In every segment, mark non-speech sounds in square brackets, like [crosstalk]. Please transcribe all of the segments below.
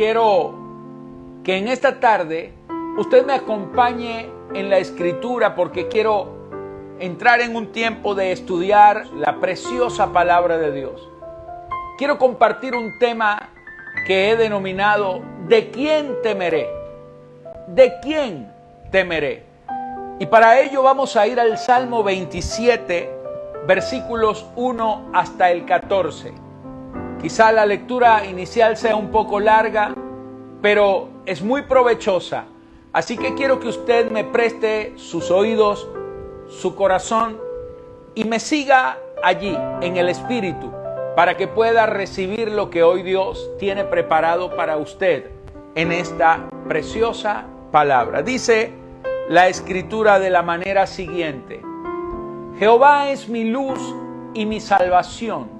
quiero que en esta tarde usted me acompañe en la escritura porque quiero entrar en un tiempo de estudiar la preciosa palabra de Dios. Quiero compartir un tema que he denominado ¿De quién temeré? ¿De quién temeré? Y para ello vamos a ir al Salmo 27, versículos 1 hasta el 14. Quizá la lectura inicial sea un poco larga, pero es muy provechosa. Así que quiero que usted me preste sus oídos, su corazón y me siga allí en el Espíritu para que pueda recibir lo que hoy Dios tiene preparado para usted en esta preciosa palabra. Dice la escritura de la manera siguiente. Jehová es mi luz y mi salvación.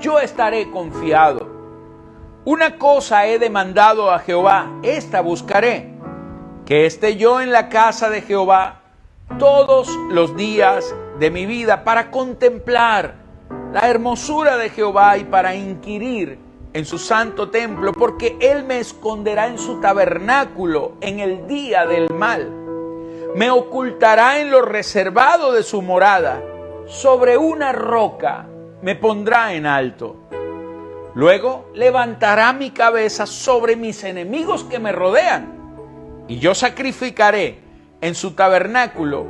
yo estaré confiado. Una cosa he demandado a Jehová, esta buscaré, que esté yo en la casa de Jehová todos los días de mi vida para contemplar la hermosura de Jehová y para inquirir en su santo templo, porque Él me esconderá en su tabernáculo en el día del mal. Me ocultará en lo reservado de su morada. Sobre una roca me pondrá en alto. Luego levantará mi cabeza sobre mis enemigos que me rodean. Y yo sacrificaré en su tabernáculo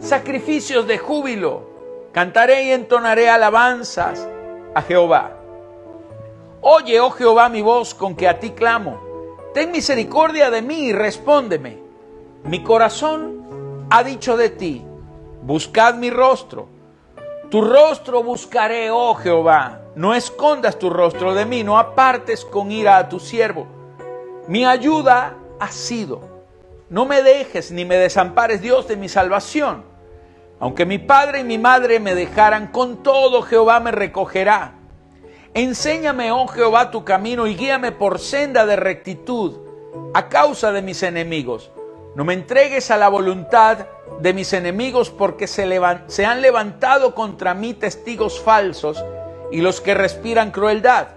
sacrificios de júbilo. Cantaré y entonaré alabanzas a Jehová. Oye, oh Jehová, mi voz con que a ti clamo. Ten misericordia de mí y respóndeme. Mi corazón ha dicho de ti, buscad mi rostro. Tu rostro buscaré, oh Jehová. No escondas tu rostro de mí, no apartes con ira a tu siervo. Mi ayuda ha sido. No me dejes ni me desampares, Dios de mi salvación. Aunque mi padre y mi madre me dejaran, con todo Jehová me recogerá. Enséñame, oh Jehová, tu camino y guíame por senda de rectitud a causa de mis enemigos. No me entregues a la voluntad de mis enemigos porque se, han levantado contra mí testigos falsos y los que respiran crueldad.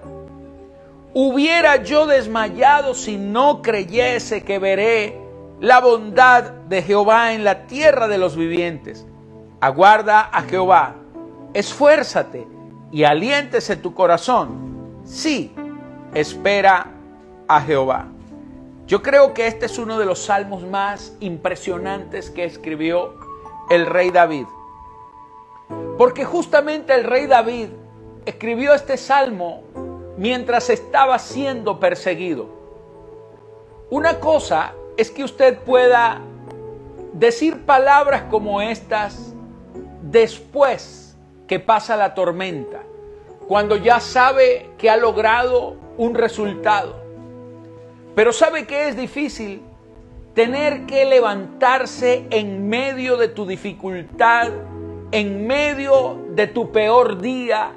Hubiera yo desmayado si no creyese que veré la bondad de Jehová en la tierra de los vivientes. Aguarda a Jehová, esfuérzate y aliéntese tu corazón. Sí, espera a Jehová. Yo creo que este es uno de los salmos más impresionantes que escribió el rey David. Porque justamente el rey David escribió este salmo mientras estaba siendo perseguido. Una cosa es que usted pueda decir palabras como estas después que pasa la tormenta, cuando ya sabe que ha logrado un resultado. Pero sabe que es difícil tener que levantarse en medio de tu dificultad, en medio de tu peor día,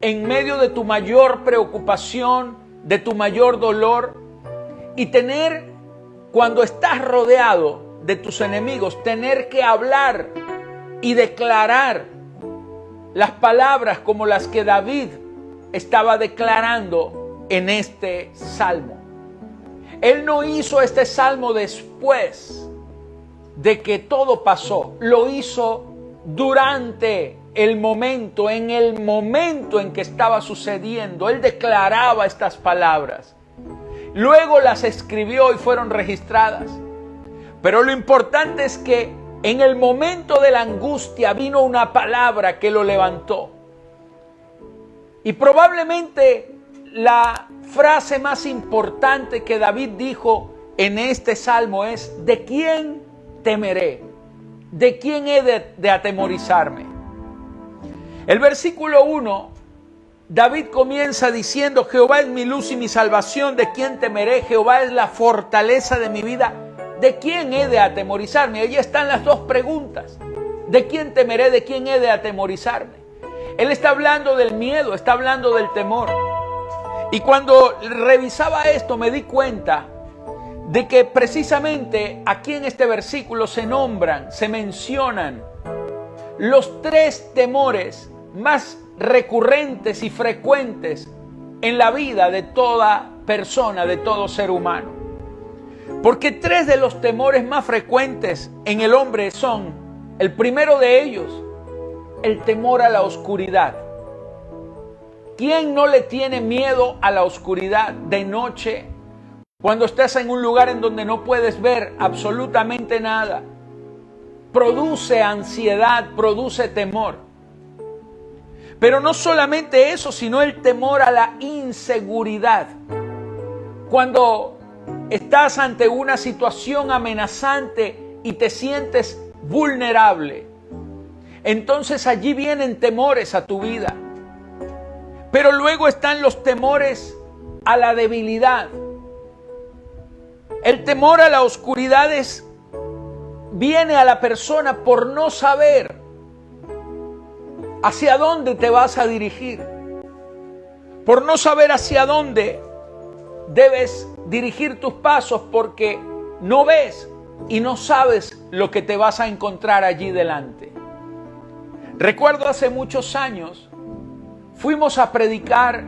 en medio de tu mayor preocupación, de tu mayor dolor, y tener, cuando estás rodeado de tus enemigos, tener que hablar y declarar las palabras como las que David estaba declarando en este salmo. Él no hizo este salmo después de que todo pasó, lo hizo durante el momento, en el momento en que estaba sucediendo. Él declaraba estas palabras. Luego las escribió y fueron registradas. Pero lo importante es que en el momento de la angustia vino una palabra que lo levantó. Y probablemente la frase más importante que David dijo en este salmo es, ¿de quién temeré? ¿De quién he de, atemorizarme? El versículo 1 David comienza diciendo, Jehová es mi luz y mi salvación, ¿de quién temeré? Jehová es la fortaleza de mi vida, ¿de quién he de atemorizarme? Allí están las dos preguntas. ¿De quién temeré? ¿De quién he de atemorizarme? Él está hablando del miedo, está hablando del temor. Y cuando revisaba esto me di cuenta de que precisamente aquí en este versículo se nombran, se mencionan los tres temores más recurrentes y frecuentes en la vida de toda persona, de todo ser humano. Porque tres de los temores más frecuentes en el hombre son, el primero de ellos, el temor a la oscuridad. ¿Quién no le tiene miedo a la oscuridad de noche? Cuando estás en un lugar en donde no puedes ver absolutamente nada. Produce ansiedad, produce temor. Pero no solamente eso, sino el temor a la inseguridad. Cuando estás ante una situación amenazante y te sientes vulnerable, entonces allí vienen temores a tu vida. Pero luego están los temores a la debilidad. El temor a la oscuridad es, viene a la persona por no saber hacia dónde te vas a dirigir. Por no saber hacia dónde debes dirigir tus pasos porque no ves y no sabes lo que te vas a encontrar allí delante. Recuerdo hace muchos años, fuimos a predicar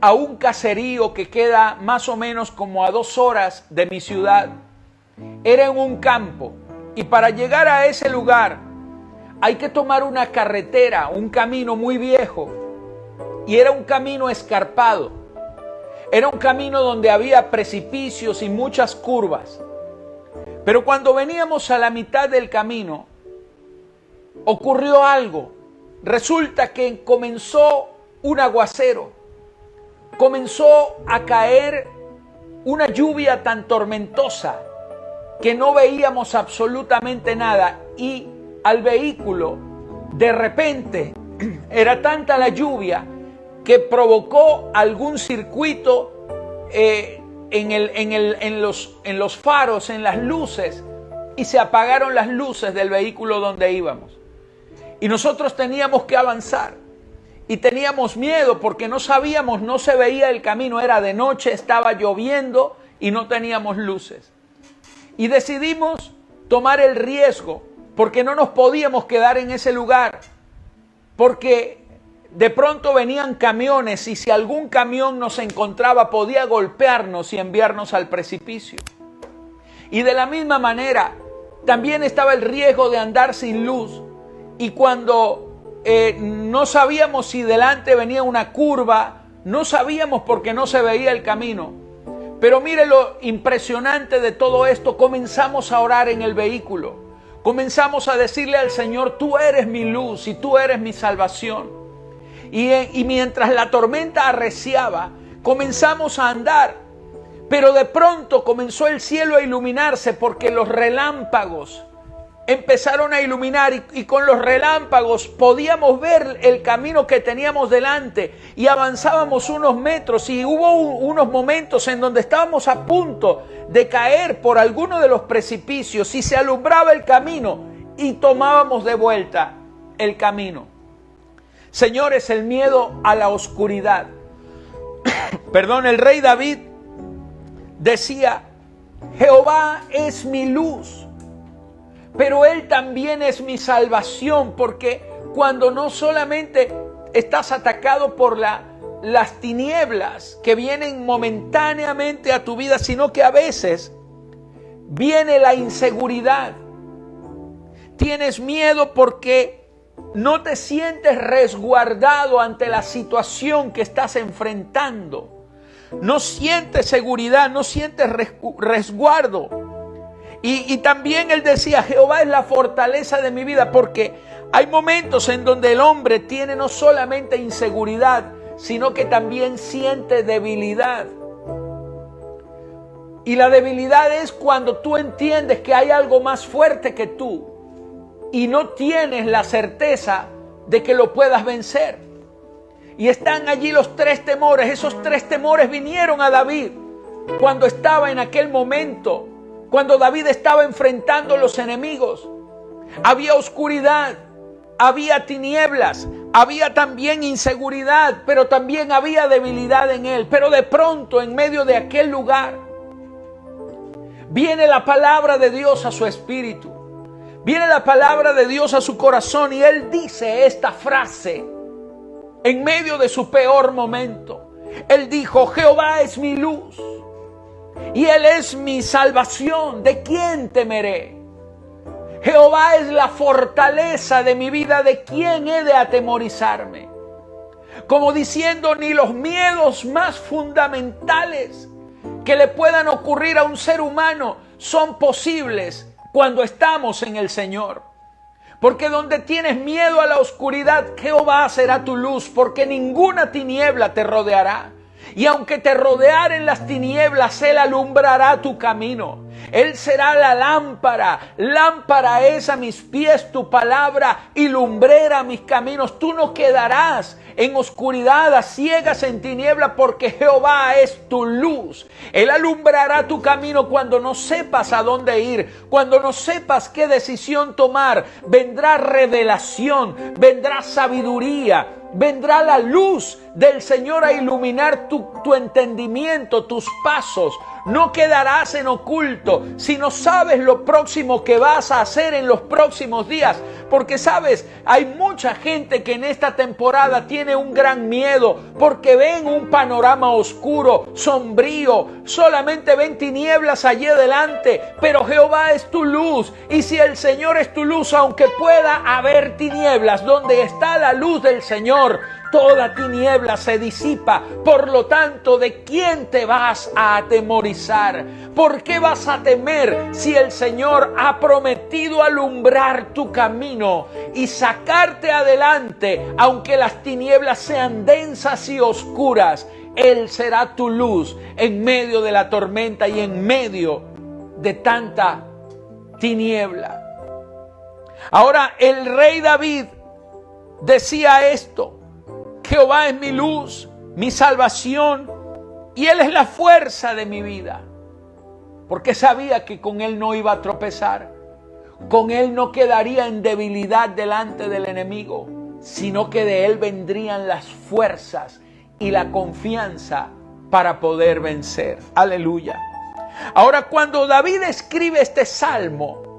a un caserío que queda más o menos como a dos horas de mi ciudad. Era en un campo y para llegar a ese lugar hay que tomar una carretera, un camino muy viejo. Y era un camino escarpado. Era un camino donde había precipicios y muchas curvas. Pero cuando veníamos a la mitad del camino, ocurrió algo. Resulta que comenzó un aguacero. Comenzó a caer una lluvia tan tormentosa que no veíamos absolutamente nada y al vehículo, de repente [clears throat] era tanta la lluvia que provocó algún circuito eh, en, el, en, el, en, los, en los faros, en las luces, y se apagaron las luces del vehículo donde íbamos. Y nosotros teníamos que avanzar. Y teníamos miedo porque no sabíamos, no se veía el camino, era de noche, estaba lloviendo y no teníamos luces. Y decidimos tomar el riesgo porque no nos podíamos quedar en ese lugar, porque de pronto venían camiones y si algún camión nos encontraba podía golpearnos y enviarnos al precipicio. Y de la misma manera, también estaba el riesgo de andar sin luz y cuando eh, no sabíamos si delante venía una curva, no sabíamos porque no se veía el camino. Pero mire lo impresionante de todo esto, comenzamos a orar en el vehículo comenzamos a decirle al Señor, tú eres mi luz y tú eres mi salvación. Y, mientras la tormenta arreciaba, comenzamos a andar. Pero de pronto comenzó el cielo a iluminarse porque los relámpagos empezaron a iluminar y, con los relámpagos podíamos ver el camino que teníamos delante y avanzábamos unos metros y hubo unos momentos en donde estábamos a punto de caer por alguno de los precipicios y se alumbraba el camino y tomábamos de vuelta el camino. Señores, el miedo a la oscuridad. [coughs] Perdón, el rey David decía, Jehová es mi luz pero Él también es mi salvación, porque cuando no solamente estás atacado por la, las tinieblas que vienen momentáneamente a tu vida, sino que a veces viene la inseguridad. Tienes miedo porque no te sientes resguardado ante la situación que estás enfrentando. No sientes seguridad, no sientes resguardo. Y, también él decía, Jehová es la fortaleza de mi vida, porque hay momentos en donde el hombre tiene no solamente inseguridad, sino que también siente debilidad. Y la debilidad es cuando tú entiendes que hay algo más fuerte que tú y no tienes la certeza de que lo puedas vencer. Y están allí los tres temores. Esos tres temores vinieron a David cuando estaba en aquel momento, cuando David estaba enfrentando los enemigos. Había oscuridad, había tinieblas, había también inseguridad, pero también había debilidad en él. Pero de pronto, en medio de aquel lugar, viene la palabra de Dios a su espíritu. Viene la palabra de Dios a su corazón y él dice esta frase en medio de su peor momento. Él dijo, Jehová es mi luz y Él es mi salvación. ¿De quién temeré? Jehová es la fortaleza de mi vida. ¿De quién he de atemorizarme? Como diciendo, ni los miedos más fundamentales que le puedan ocurrir a un ser humano son posibles cuando estamos en el Señor. Porque donde tienes miedo a la oscuridad, Jehová será tu luz, porque ninguna tiniebla te rodeará. Y aunque te rodearen las tinieblas, Él alumbrará tu camino. Él será la lámpara. Lámpara es a mis pies tu palabra y lumbrera mis caminos. Tú no quedarás en oscuridad, a ciegas en tiniebla, porque Jehová es tu luz. Él alumbrará tu camino cuando no sepas a dónde ir, cuando no sepas qué decisión tomar. Vendrá revelación, vendrá sabiduría, vendrá la luz del Señor a iluminar tu, entendimiento, tus pasos. No quedarás en oculto si no sabes lo próximo que vas a hacer en los próximos días. Porque sabes, hay mucha gente que en esta temporada tiene un gran miedo porque ven un panorama oscuro, sombrío, solamente ven tinieblas allí adelante. Pero Jehová es tu luz y si el Señor es tu luz, aunque pueda haber tinieblas, donde está la luz del Señor, toda tiniebla se disipa. Por lo tanto, ¿de quién te vas a atemorizar? ¿Por qué vas a temer si el Señor ha prometido alumbrar tu camino y sacarte adelante, aunque las tinieblas sean densas y oscuras? Él será tu luz en medio de la tormenta y en medio de tanta tiniebla. Ahora el rey David decía esto, Jehová es mi luz, mi salvación, y Él es la fuerza de mi vida. Porque sabía que con Él no iba a tropezar, con Él no quedaría en debilidad delante del enemigo, sino que de Él vendrían las fuerzas y la confianza para poder vencer. Aleluya. Ahora, cuando David escribe este salmo,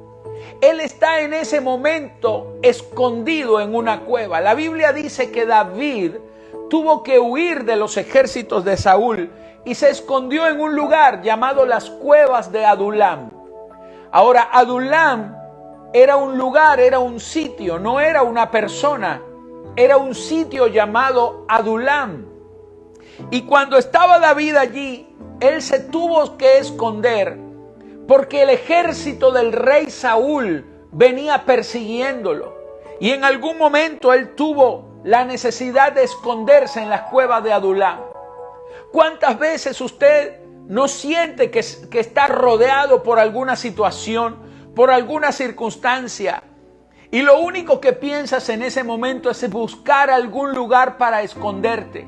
él está en ese momento escondido en una cueva. La Biblia dice que David tuvo que huir de los ejércitos de Saúl y se escondió en un lugar llamado las cuevas de Adulam. Ahora, Adulam era un lugar, era un sitio, no era una persona, era un sitio llamado Adulam. Y cuando estaba David allí, él se tuvo que esconder porque el ejército del rey Saúl venía persiguiéndolo. Y en algún momento él tuvo la necesidad de esconderse en las cuevas de Adulán. ¿Cuántas veces usted no siente que, que está rodeado por alguna situación, por alguna circunstancia? Y lo único que piensas en ese momento es buscar algún lugar para esconderte.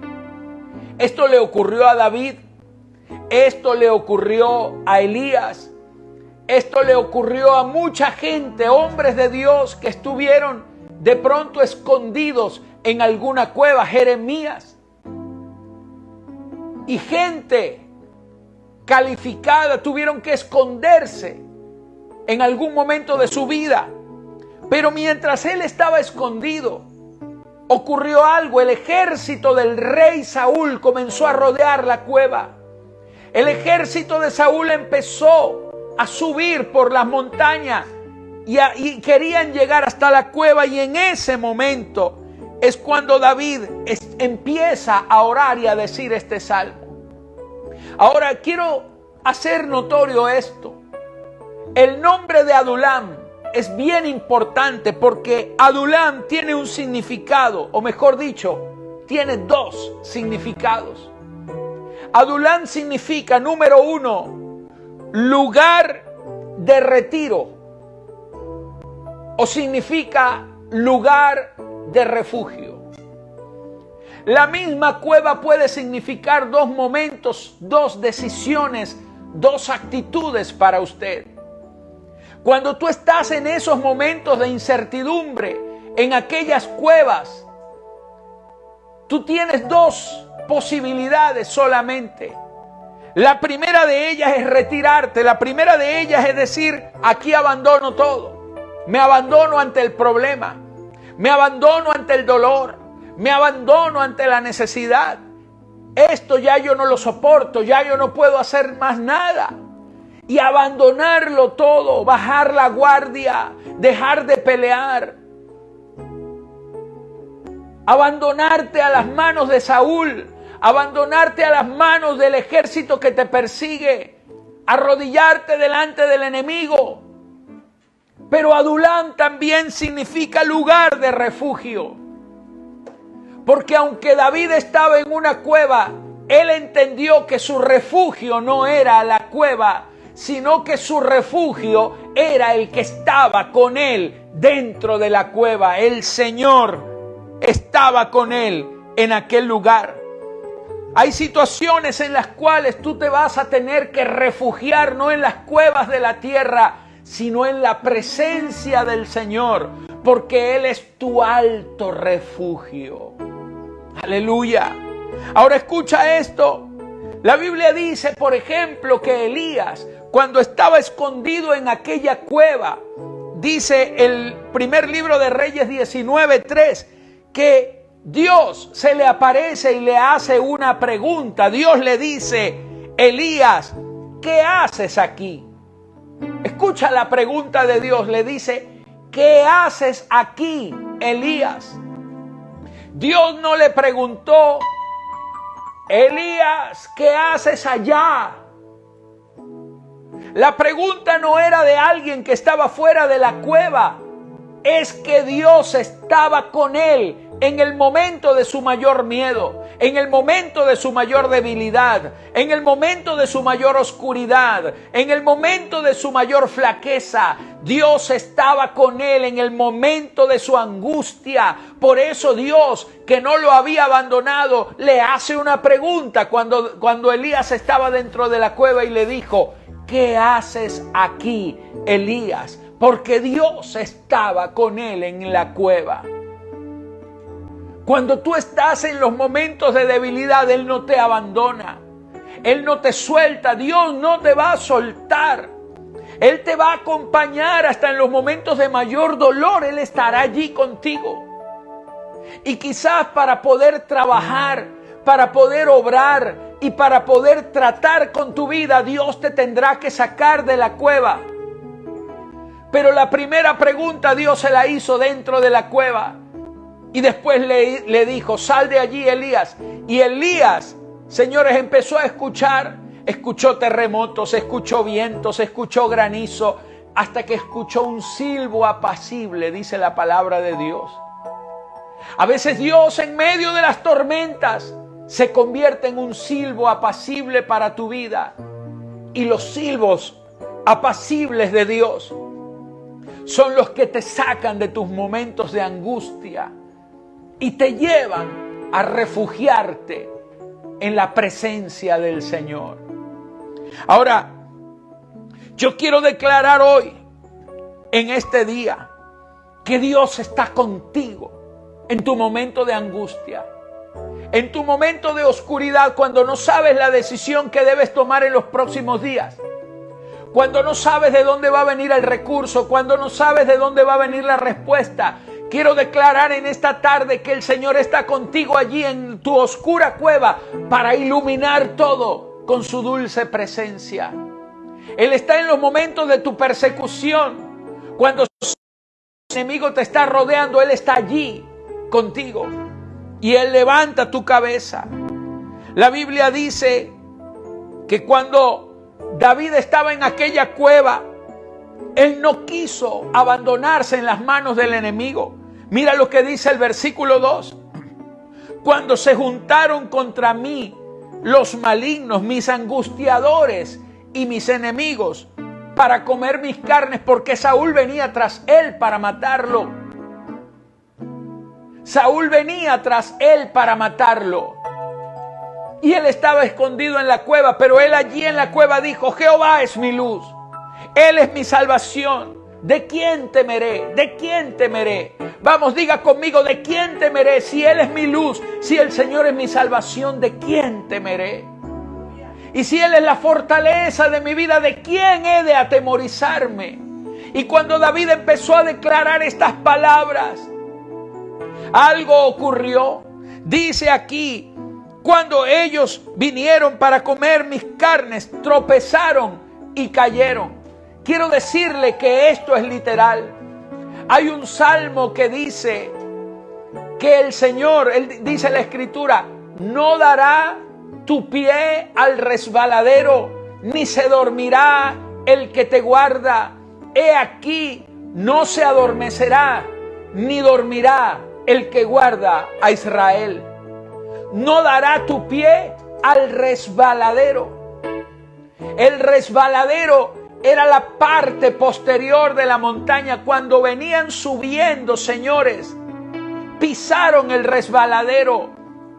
Esto le ocurrió a David, esto le ocurrió a Elías, esto le ocurrió a mucha gente, hombres de Dios que estuvieron de pronto escondidos en alguna cueva, Jeremías. Y gente calificada tuvieron que esconderse en algún momento de su vida. Pero mientras él estaba escondido, ocurrió algo. El ejército del rey Saúl comenzó a rodear la cueva. El ejército de Saúl empezó a subir por las montañas y, querían llegar hasta la cueva y en ese momento es cuando David empieza a orar y a decir este salmo. Ahora quiero hacer notorio esto. El nombre de Adulam es bien importante porque Adulam tiene un significado, o mejor dicho, tiene dos significados. Adulam significa, número uno, lugar de retiro o significa lugar de refugio. La misma cueva puede significar dos momentos, dos decisiones, dos actitudes para usted. Cuando tú estás en esos momentos de incertidumbre, en aquellas cuevas, tú tienes dos posibilidades solamente. La primera de ellas es retirarte, la primera de ellas es decir, aquí abandono todo, me abandono ante el problema, me abandono ante el dolor, me abandono ante la necesidad. Esto ya yo no lo soporto, ya yo no puedo hacer más nada. Y abandonarlo todo, bajar la guardia, dejar de pelear. Abandonarte a las manos de Saúl, abandonarte a las manos del ejército que te persigue, arrodillarte delante del enemigo. Pero Adulam también significa lugar de refugio. Porque aunque David estaba en una cueva, él entendió que su refugio no era la cueva, sino que su refugio era el que estaba con él dentro de la cueva. El Señor estaba con él en aquel lugar. Hay situaciones en las cuales tú te vas a tener que refugiar no en las cuevas de la tierra, sino en la presencia del Señor, porque Él es tu alto refugio. Aleluya. Ahora escucha esto. La Biblia dice, por ejemplo, que Elías, cuando estaba escondido en aquella cueva, dice el primer libro de Reyes 19:3, que Dios se le aparece y le hace una pregunta. Dios le dice, Elías, ¿qué haces aquí? Escucha la pregunta de Dios, le dice, ¿qué haces aquí, Elías? Dios no le preguntó, Elías, ¿qué haces allá? La pregunta no era de alguien que estaba fuera de la cueva, es que Dios estaba con él en el momento de su mayor miedo, en el momento de su mayor debilidad, en el momento de su mayor oscuridad, en el momento de su mayor flaqueza. Dios estaba con él en el momento de su angustia. Por eso Dios, que no lo había abandonado, le hace una pregunta cuando, cuando Elías estaba dentro de la cueva y le dijo, ¿qué haces aquí, Elías? Porque Dios estaba con él en la cueva. Cuando tú estás en los momentos de debilidad, Él no te abandona. Él no te suelta. Dios no te va a soltar. Él te va a acompañar hasta en los momentos de mayor dolor. Él estará allí contigo. Y quizás para poder trabajar, para poder obrar y para poder tratar con tu vida, Dios te tendrá que sacar de la cueva. Pero la primera pregunta Dios se la hizo dentro de la cueva. Y después le, dijo, sal de allí Elías. Y Elías, señores, empezó a escuchar, escuchó terremotos, escuchó vientos, escuchó granizo, hasta que escuchó un silbo apacible, dice la palabra de Dios. A veces Dios en medio de las tormentas se convierte en un silbo apacible para tu vida. Y los silbos apacibles de Dios son los que te sacan de tus momentos de angustia y te llevan a refugiarte en la presencia del Señor. Ahora, yo quiero declarar hoy, en este día, que Dios está contigo en tu momento de angustia, en tu momento de oscuridad, cuando no sabes la decisión que debes tomar en los próximos días, cuando no sabes de dónde va a venir el recurso, cuando no sabes de dónde va a venir la respuesta, Quiero declarar en esta tarde que el Señor está contigo allí en tu oscura cueva para iluminar todo con su dulce presencia. Él está en los momentos de tu persecución. Cuando el enemigo te está rodeando, Él está allí contigo. Y Él levanta tu cabeza. La Biblia dice que cuando David estaba en aquella cueva, él no quiso abandonarse en las manos del enemigo. Mira lo que dice el versículo 2. Cuando se juntaron contra mí los malignos, mis angustiadores y mis enemigos, para comer mis carnes, porque Saúl venía tras él para matarlo. Saúl venía tras él para matarlo. Y él estaba escondido en la cueva, pero él allí en la cueva dijo, Jehová es mi luz, Él es mi salvación. ¿De quién temeré? ¿De quién temeré? Vamos, diga conmigo, ¿de quién temeré? Si Él es mi luz, si el Señor es mi salvación, ¿de quién temeré? Y si Él es la fortaleza de mi vida, ¿de quién he de atemorizarme? Y cuando David empezó a declarar estas palabras, algo ocurrió. Dice aquí, cuando ellos vinieron para comer mis carnes, tropezaron y cayeron. Quiero decirle que esto es literal. Hay un salmo que dice que el Señor, él dice la escritura, no dará tu pie al resbaladero, ni se dormirá el que te guarda. He aquí, no se adormecerá, ni dormirá el que guarda a Israel. No dará tu pie al resbaladero. El resbaladero era la parte posterior de la montaña. Cuando venían subiendo, señores, pisaron el resbaladero,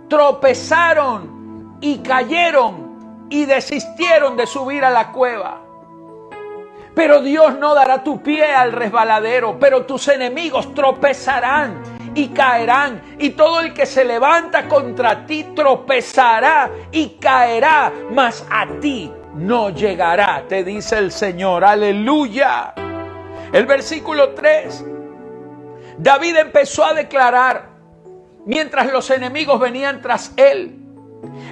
tropezaron y cayeron y desistieron de subir a la cueva. Pero Dios no dará tu pie al resbaladero, pero tus enemigos tropezarán y caerán, y todo el que se levanta contra ti tropezará y caerá, mas a ti no llegará, te dice el Señor, aleluya. El versículo 3, David empezó a declarar, mientras los enemigos venían tras él,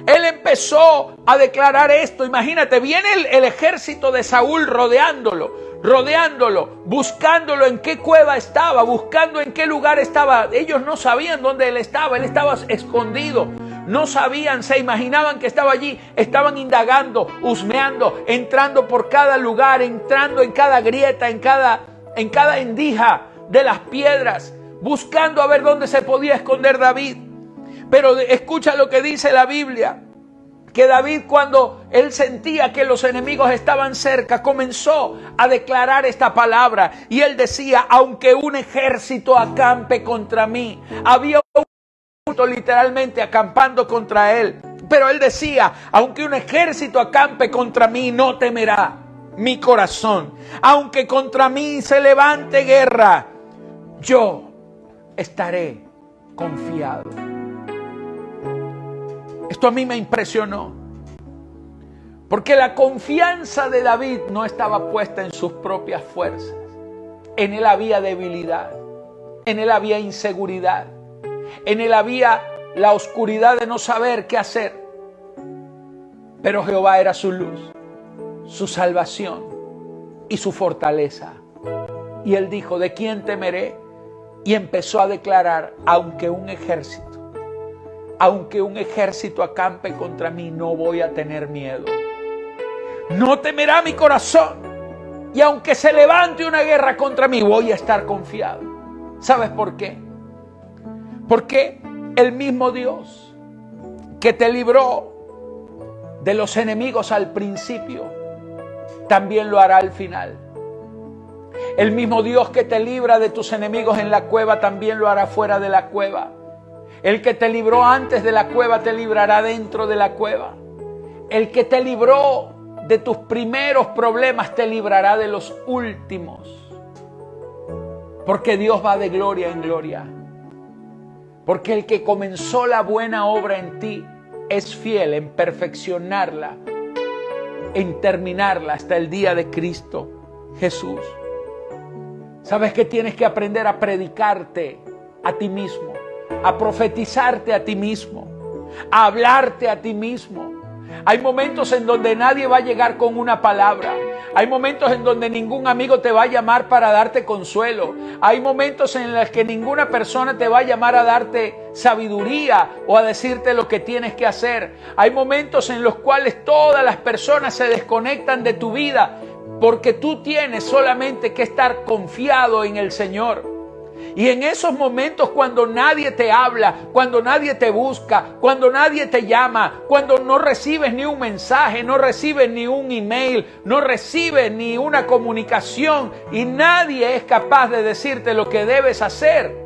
él empezó a declarar esto. Imagínate, viene el, el, ejército de Saúl rodeándolo rodeándolo, buscándolo en qué cueva estaba, buscando en qué lugar estaba. Ellos no sabían dónde él estaba, él estaba escondido. No sabían, se imaginaban que estaba allí, estaban indagando, husmeando, entrando por cada lugar, entrando en cada grieta, en cada, en cada endija de las piedras, buscando a ver dónde se podía esconder David. Pero escucha lo que dice la Biblia que David cuando él sentía que los enemigos estaban cerca, comenzó a declarar esta palabra. Y él decía, aunque un ejército acampe contra mí, había un ejército literalmente acampando contra él, pero él decía, aunque un ejército acampe contra mí, no temerá mi corazón, aunque contra mí se levante guerra, yo estaré confiado. Esto a mí me impresionó. Porque la confianza de David no estaba puesta en sus propias fuerzas. En él había debilidad. En él había inseguridad. En él había la oscuridad de no saber qué hacer. Pero Jehová era su luz, su salvación y su fortaleza. Y él dijo, ¿de quién temeré? Y empezó a declarar, aunque un ejército aunque un ejército acampe contra mí, no voy a tener miedo. No temerá mi corazón. Y aunque se levante una guerra contra mí, voy a estar confiado. ¿Sabes por qué? Porque el mismo Dios que te libró de los enemigos al principio, también lo hará al final. El mismo Dios que te libra de tus enemigos en la cueva, también lo hará fuera de la cueva. El que te libró antes de la cueva te librará dentro de la cueva. El que te libró de tus primeros problemas te librará de los últimos. Porque Dios va de gloria en gloria. Porque el que comenzó la buena obra en ti es fiel en perfeccionarla, en terminarla hasta el día de Cristo Jesús. ¿Sabes que tienes que aprender a predicarte a ti mismo? A profetizarte a ti mismo, a hablarte a ti mismo. Hay momentos en donde nadie va a llegar con una palabra. Hay momentos en donde ningún amigo te va a llamar para darte consuelo. Hay momentos en los que ninguna persona te va a llamar a darte sabiduría o a decirte lo que tienes que hacer. Hay momentos en los cuales todas las personas se desconectan de tu vida porque tú tienes solamente que estar confiado en el Señor. Y en esos momentos cuando nadie te habla, cuando nadie te busca, cuando nadie te llama, cuando no recibes ni un mensaje, no recibes ni un email, no recibes ni una comunicación y nadie es capaz de decirte lo que debes hacer,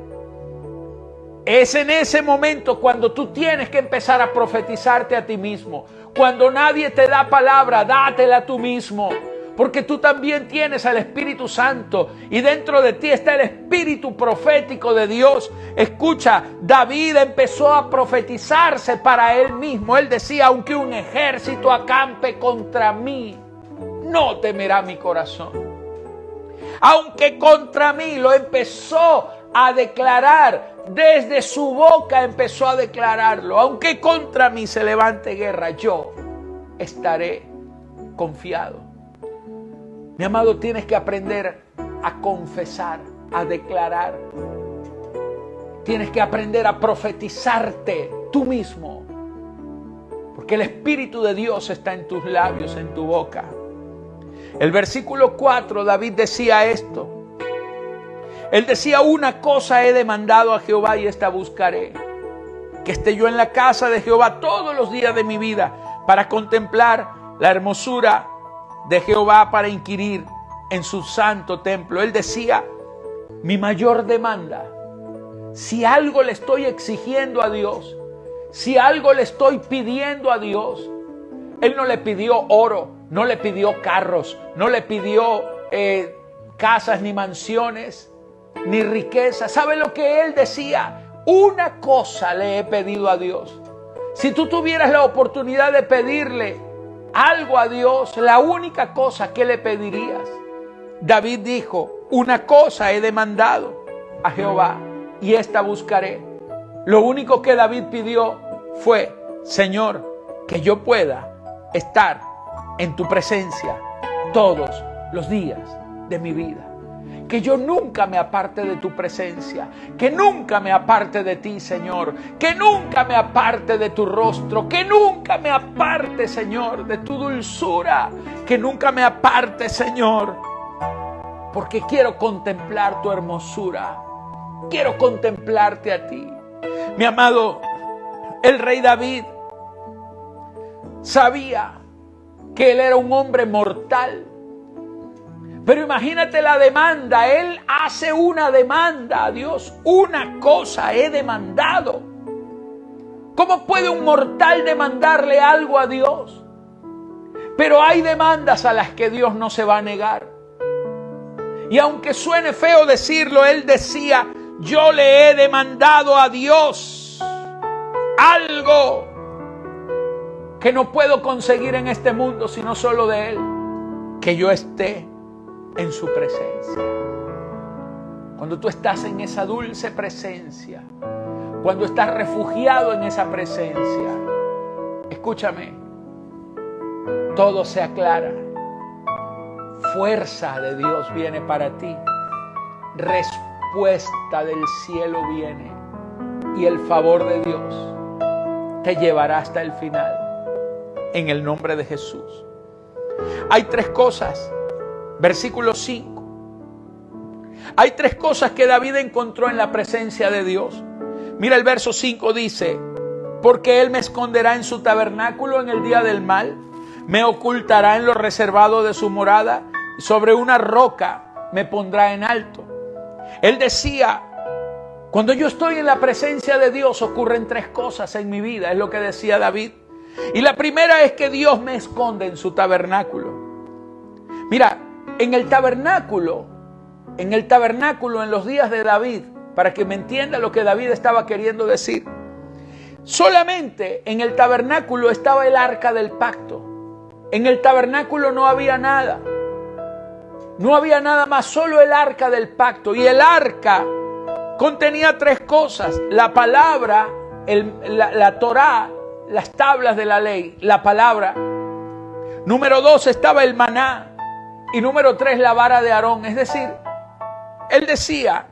Es en ese momento cuando tú tienes que empezar a profetizarte a ti mismo. Cuando nadie te da palabra, dátela tú mismo. Porque tú también tienes al Espíritu Santo y dentro de ti está el Espíritu profético de Dios. Escucha, David empezó a profetizarse para él mismo. Él decía, aunque un ejército acampe contra mí, no temerá mi corazón. Aunque contra mí lo empezó a declarar, desde su boca empezó a declararlo, aunque contra mí se levante guerra, yo estaré confiado. Mi amado, tienes que aprender a confesar, a declarar. Tienes que aprender a profetizarte tú mismo. Porque el Espíritu de Dios está en tus labios, en tu boca. El versículo 4, David decía esto. Él decía, una cosa he demandado a Jehová y esta buscaré. Que esté yo en la casa de Jehová todos los días de mi vida para contemplar la hermosura de Jehová para inquirir en su santo templo. Él decía, mi mayor demanda, si algo le estoy exigiendo a Dios, si algo le estoy pidiendo a Dios, Él no le pidió oro, no le pidió carros, no le pidió eh, casas ni mansiones, ni riqueza. ¿Sabe lo que Él decía? Una cosa le he pedido a Dios. Si tú tuvieras la oportunidad de pedirle algo a Dios, la única cosa que le pedirías. David dijo, una cosa he demandado a Jehová y esta buscaré. Lo único que David pidió fue, Señor, que yo pueda estar en tu presencia todos los días de mi vida que yo nunca me aparte de tu presencia, que nunca me aparte de ti, Señor, que nunca me aparte de tu rostro, que nunca me aparte, Señor, de tu dulzura, que nunca me aparte, Señor, porque quiero contemplar tu hermosura, quiero contemplarte a ti. Mi amado, el rey David sabía que él era un hombre mortal pero imagínate la demanda. Él hace una demanda a Dios. Una cosa he demandado. ¿Cómo puede un mortal demandarle algo a Dios? Pero hay demandas a las que Dios no se va a negar. Y aunque suene feo decirlo, él decía, yo le he demandado a Dios algo que no puedo conseguir en este mundo, sino solo de Él, que yo esté en su presencia. Cuando tú estás en esa dulce presencia, cuando estás refugiado en esa presencia, escúchame, todo se aclara. Fuerza de Dios viene para ti. Respuesta del cielo viene. Y el favor de Dios te llevará hasta el final. En el nombre de Jesús. Hay tres cosas Versículo 5. Hay tres cosas que David encontró en la presencia de Dios. Mira el verso 5 dice, porque Él me esconderá en su tabernáculo en el día del mal, me ocultará en lo reservado de su morada, sobre una roca me pondrá en alto. Él decía, cuando yo estoy en la presencia de Dios ocurren tres cosas en mi vida, es lo que decía David. Y la primera es que Dios me esconde en su tabernáculo. Mira, en el tabernáculo, en el tabernáculo en los días de David, para que me entienda lo que David estaba queriendo decir. Solamente en el tabernáculo estaba el arca del pacto. En el tabernáculo no había nada. No había nada más, solo el arca del pacto. Y el arca contenía tres cosas. La palabra, la, la las tablas de la ley, la palabra. Número dos estaba el maná. Y número tres, la vara de Aarón. Es decir, él decía,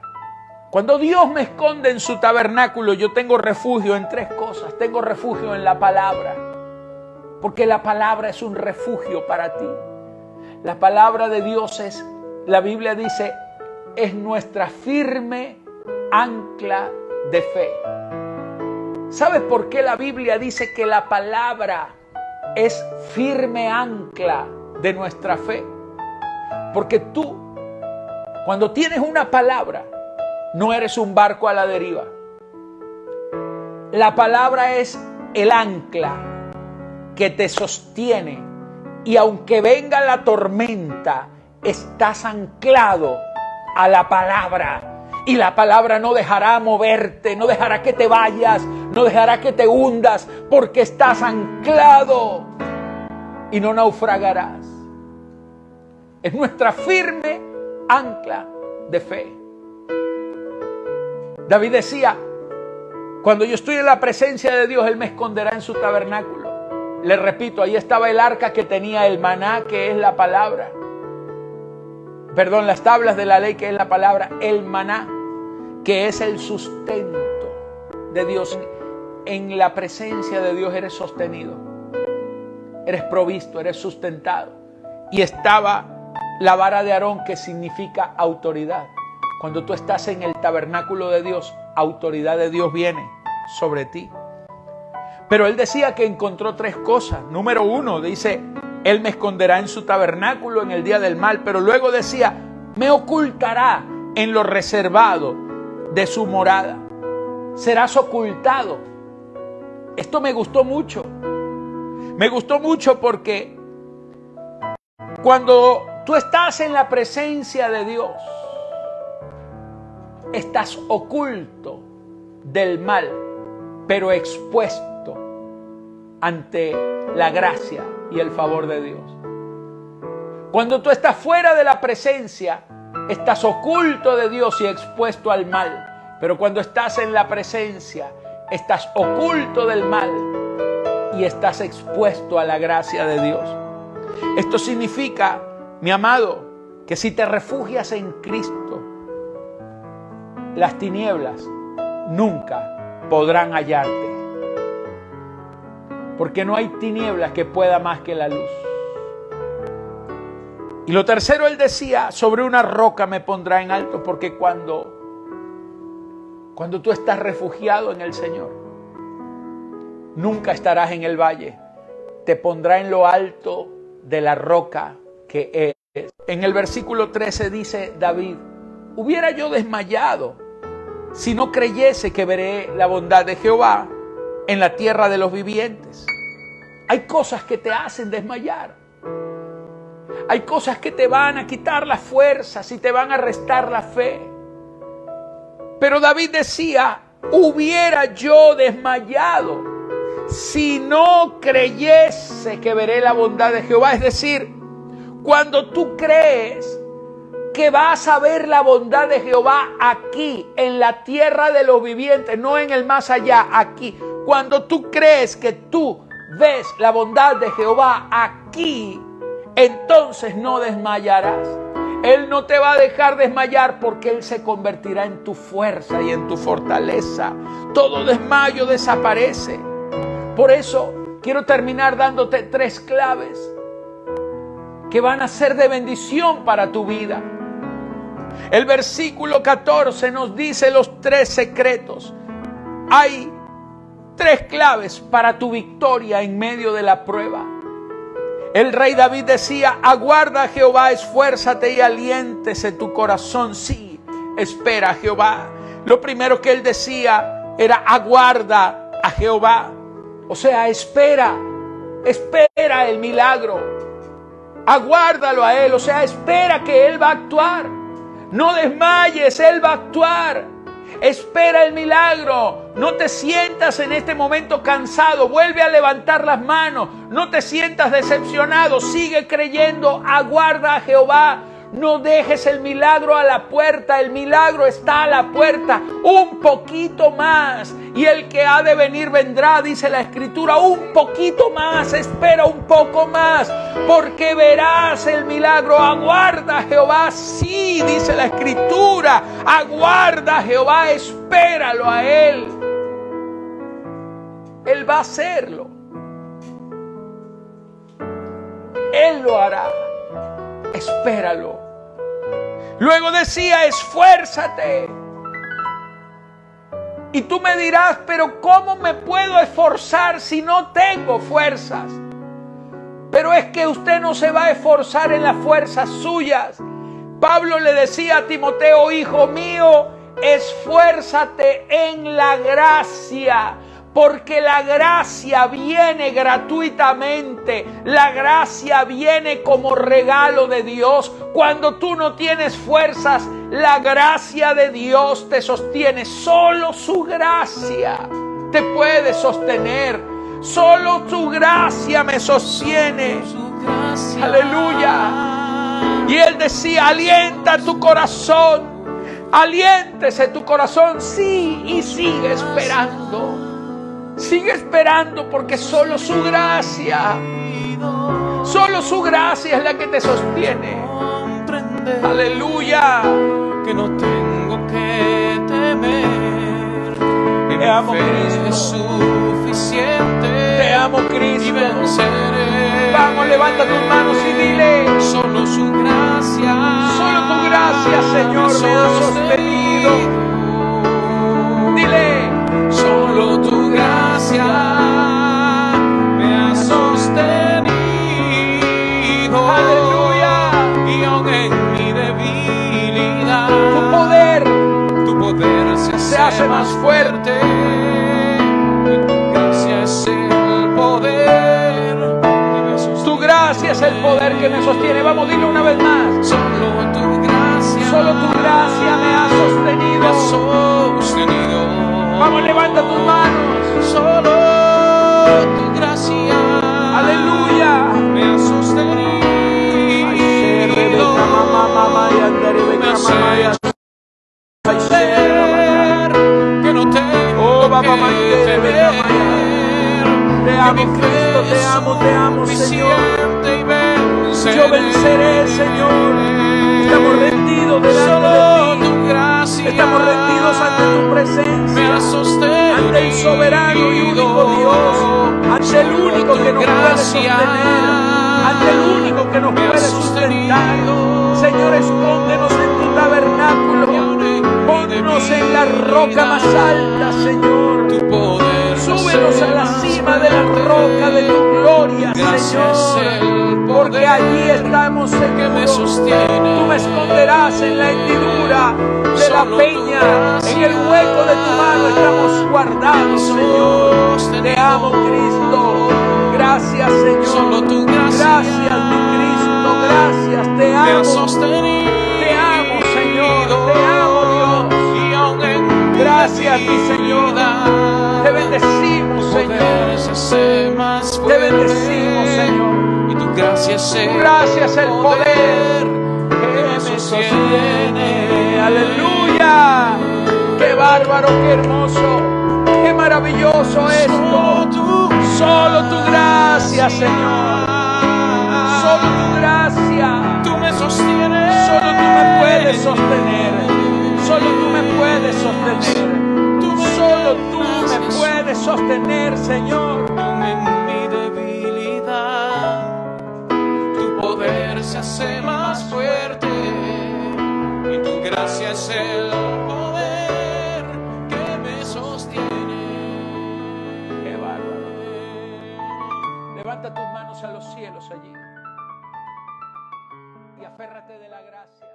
cuando Dios me esconde en su tabernáculo, yo tengo refugio en tres cosas. Tengo refugio en la palabra, porque la palabra es un refugio para ti. La palabra de Dios es, la Biblia dice, es nuestra firme ancla de fe. ¿Sabes por qué la Biblia dice que la palabra es firme ancla de nuestra fe? Porque tú, cuando tienes una palabra, no eres un barco a la deriva. La palabra es el ancla que te sostiene y aunque venga la tormenta, estás anclado a la palabra. Y la palabra no dejará moverte, no dejará que te vayas, no dejará que te hundas, porque estás anclado y no naufragarás. Es nuestra firme ancla de fe. David decía, cuando yo estoy en la presencia de Dios, Él me esconderá en su tabernáculo. Le repito, ahí estaba el arca que tenía el maná, que es la palabra. Perdón, las tablas de la ley, que es la palabra, el maná, que es el sustento de Dios. En la presencia de Dios eres sostenido, eres provisto, eres sustentado. Y estaba la vara de Aarón, que significa autoridad. Cuando tú estás en el tabernáculo de Dios, autoridad de Dios viene sobre ti. Pero él decía que encontró tres cosas. Número uno, dice, él me esconderá en su tabernáculo en el día del mal. Pero luego decía, me ocultará en lo reservado de su morada. Serás ocultado. Esto me gustó mucho. Me gustó mucho porque cuando tú estás en la presencia de Dios, estás oculto del mal, pero expuesto ante la gracia y el favor de Dios. Cuando tú estás fuera de la presencia, estás oculto de Dios y expuesto al mal. Pero cuando estás en la presencia, estás oculto del mal y estás expuesto a la gracia de Dios. Esto significa, mi amado, que si te refugias en Cristo, las tinieblas nunca podrán hallarte. Porque no hay tinieblas que pueda más que la luz. Y lo tercero, él decía, sobre una roca me pondrá en alto, porque cuando, cuando tú estás refugiado en el Señor, nunca estarás en el valle, te pondrá en lo alto de la roca que es. En el versículo 13 dice David, hubiera yo desmayado si no creyese que veré la bondad de Jehová en la tierra de los vivientes. Hay cosas que te hacen desmayar. Hay cosas que te van a quitar las fuerzas y te van a restar la fe. Pero David decía, hubiera yo desmayado si no creyese que veré la bondad de Jehová. Es decir, cuando tú crees que vas a ver la bondad de Jehová aquí, en la tierra de los vivientes, no en el más allá, aquí. Cuando tú crees que tú ves la bondad de Jehová aquí, entonces no desmayarás. Él no te va a dejar desmayar porque Él se convertirá en tu fuerza y en tu fortaleza. Todo desmayo desaparece. Por eso quiero terminar dándote tres claves que van a ser de bendición para tu vida. El versículo 14 nos dice los tres secretos. Hay tres claves para tu victoria en medio de la prueba. El rey David decía, aguarda Jehová, esfuérzate y aliéntese tu corazón. Sí, espera a Jehová. Lo primero que él decía era, aguarda a Jehová. O sea, espera, espera el milagro. Aguárdalo a él, o sea, espera que él va a actuar. No desmayes, Él va a actuar. Espera el milagro. No te sientas en este momento cansado. Vuelve a levantar las manos. No te sientas decepcionado. Sigue creyendo. Aguarda a Jehová. No dejes el milagro a la puerta, el milagro está a la puerta, un poquito más. Y el que ha de venir vendrá, dice la escritura, un poquito más, espera un poco más, porque verás el milagro. Aguarda Jehová, sí, dice la escritura, aguarda Jehová, espéralo a Él. Él va a hacerlo. Él lo hará espéralo. Luego decía, esfuérzate. Y tú me dirás, pero ¿cómo me puedo esforzar si no tengo fuerzas? Pero es que usted no se va a esforzar en las fuerzas suyas. Pablo le decía a Timoteo, hijo mío, esfuérzate en la gracia porque la gracia viene gratuitamente, la gracia viene como regalo de Dios. Cuando tú no tienes fuerzas, la gracia de Dios te sostiene. Solo su gracia te puede sostener. Solo tu gracia me sostiene. Aleluya. Y él decía, alienta tu corazón. Aliéntese tu corazón, sí, y sigue esperando. Sigue esperando porque solo su gracia, solo su gracia es la que te sostiene. Aleluya. Que no tengo que temer. Te amo, Cristo. es suficiente. Te amo, Y Cristo. venceré. Vamos, levanta tus manos y dile, Solo su gracia. Solo tu gracia, Señor, me ha sostenido. dile, Solo tu gracia me ha sostenido. Aleluya. Y aún en mi debilidad, tu poder tu poder se, se hace más fuerte. Y tu gracia es el poder que me sostiene. Tu gracia es el poder que me sostiene. Vamos, dile una vez más. Solo tu gracia. Solo tu gracia me ha me ha sostenido. sostenido. Vamos, levanta tus manos. Oh, Señor. Suficiente y venceré. Yo venceré, Señor. Estamos rendidos delante de ti. Gracia Estamos rendidos ante tu presencia. Ante el soberano y único Dios. Ante el único que nos puede sostener. Ante el único que nos puede sustentar. Señor, escóndenos en tu tabernáculo. Ponnos en la roca más alta, Señor. Tu poder Súbenos a la cima de la roca de tu gloria, Señor. Porque allí estamos que me seguros. Tú me esconderás en la hendidura de la peña. En el hueco de tu mano estamos guardados, Señor. Te amo, Cristo. Gracias, Señor. Solo tu gracia Gracias, mi Cristo. Gracias. Te amo. Te amo, Señor. Te amo, Dios. Gracias, mi Señor. Te bendecimos, Señor. Te bendecimos, Señor. Y tu gracia es el Tu gracia es el poder que me sostiene. Aleluya. Qué bárbaro, qué hermoso, qué maravilloso esto. Solo tu gracia, Señor. Solo tu gracia. Tú me sostienes. Solo tú me puedes sostener. Solo tú me puedes sostener. Solo tú me puedes sostener, Señor. En mi debilidad, tu poder se hace más fuerte y tu gracia es el poder que me sostiene. Qué bárbaro. Levanta tus manos a los cielos allí. Y aférrate de la gracia.